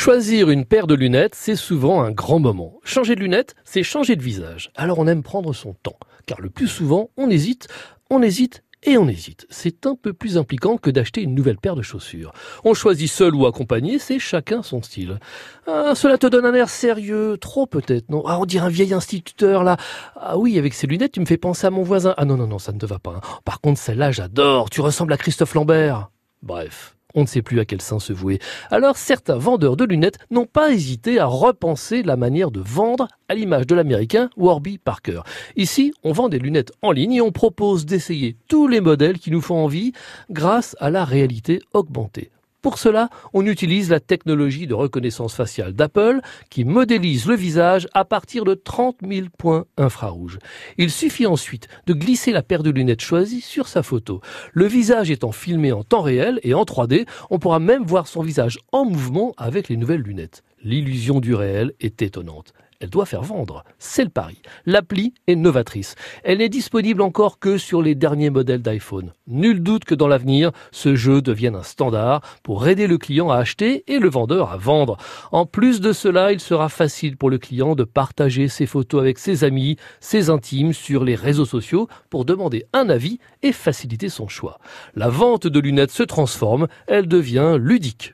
Choisir une paire de lunettes, c'est souvent un grand moment. Changer de lunettes, c'est changer de visage. Alors on aime prendre son temps, car le plus souvent, on hésite, on hésite et on hésite. C'est un peu plus impliquant que d'acheter une nouvelle paire de chaussures. On choisit seul ou accompagné, c'est chacun son style. Ah, cela te donne un air sérieux, trop peut-être, non? Ah, on dirait un vieil instituteur là. Ah oui, avec ces lunettes, tu me fais penser à mon voisin. Ah non, non, non, ça ne te va pas. hein. Par contre, celle-là, j'adore. Tu ressembles à Christophe Lambert. Bref. On ne sait plus à quel sein se vouer. Alors certains vendeurs de lunettes n'ont pas hésité à repenser la manière de vendre à l'image de l'américain Warby Parker. Ici, on vend des lunettes en ligne et on propose d'essayer tous les modèles qui nous font envie grâce à la réalité augmentée. Pour cela, on utilise la technologie de reconnaissance faciale d'Apple qui modélise le visage à partir de 30 000 points infrarouges. Il suffit ensuite de glisser la paire de lunettes choisie sur sa photo. Le visage étant filmé en temps réel et en 3D, on pourra même voir son visage en mouvement avec les nouvelles lunettes. L'illusion du réel est étonnante elle doit faire vendre. C'est le pari. L'appli est novatrice. Elle n'est disponible encore que sur les derniers modèles d'iPhone. Nul doute que dans l'avenir, ce jeu devienne un standard pour aider le client à acheter et le vendeur à vendre. En plus de cela, il sera facile pour le client de partager ses photos avec ses amis, ses intimes sur les réseaux sociaux pour demander un avis et faciliter son choix. La vente de lunettes se transforme, elle devient ludique.